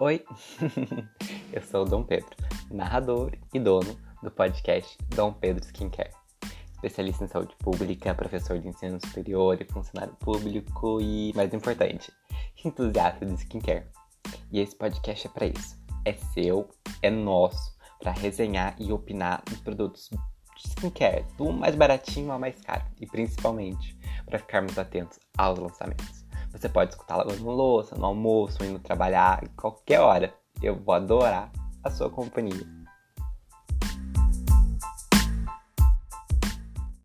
Oi, eu sou o Dom Pedro, narrador e dono do podcast Dom Pedro Skincare. Especialista em saúde pública, professor de ensino superior e funcionário público e, mais importante, entusiasta de skincare. E esse podcast é para isso. É seu, é nosso, para resenhar e opinar dos produtos de skincare, do mais baratinho ao mais caro, e principalmente para ficarmos atentos aos lançamentos. Você pode escutar lavando louça, no almoço, indo trabalhar, qualquer hora. Eu vou adorar a sua companhia.